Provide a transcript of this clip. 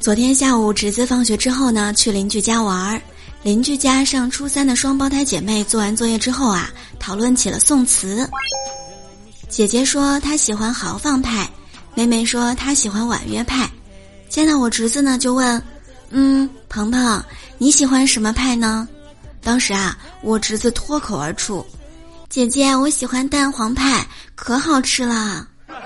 昨天下午，侄子放学之后呢，去邻居家玩儿。邻居家上初三的双胞胎姐妹做完作业之后啊，讨论起了宋词。姐姐说她喜欢豪放派，妹妹说她喜欢婉约派。见到我侄子呢，就问：“嗯，鹏鹏，你喜欢什么派呢？”当时啊，我侄子脱口而出：“姐姐，我喜欢蛋黄派，可好吃了。”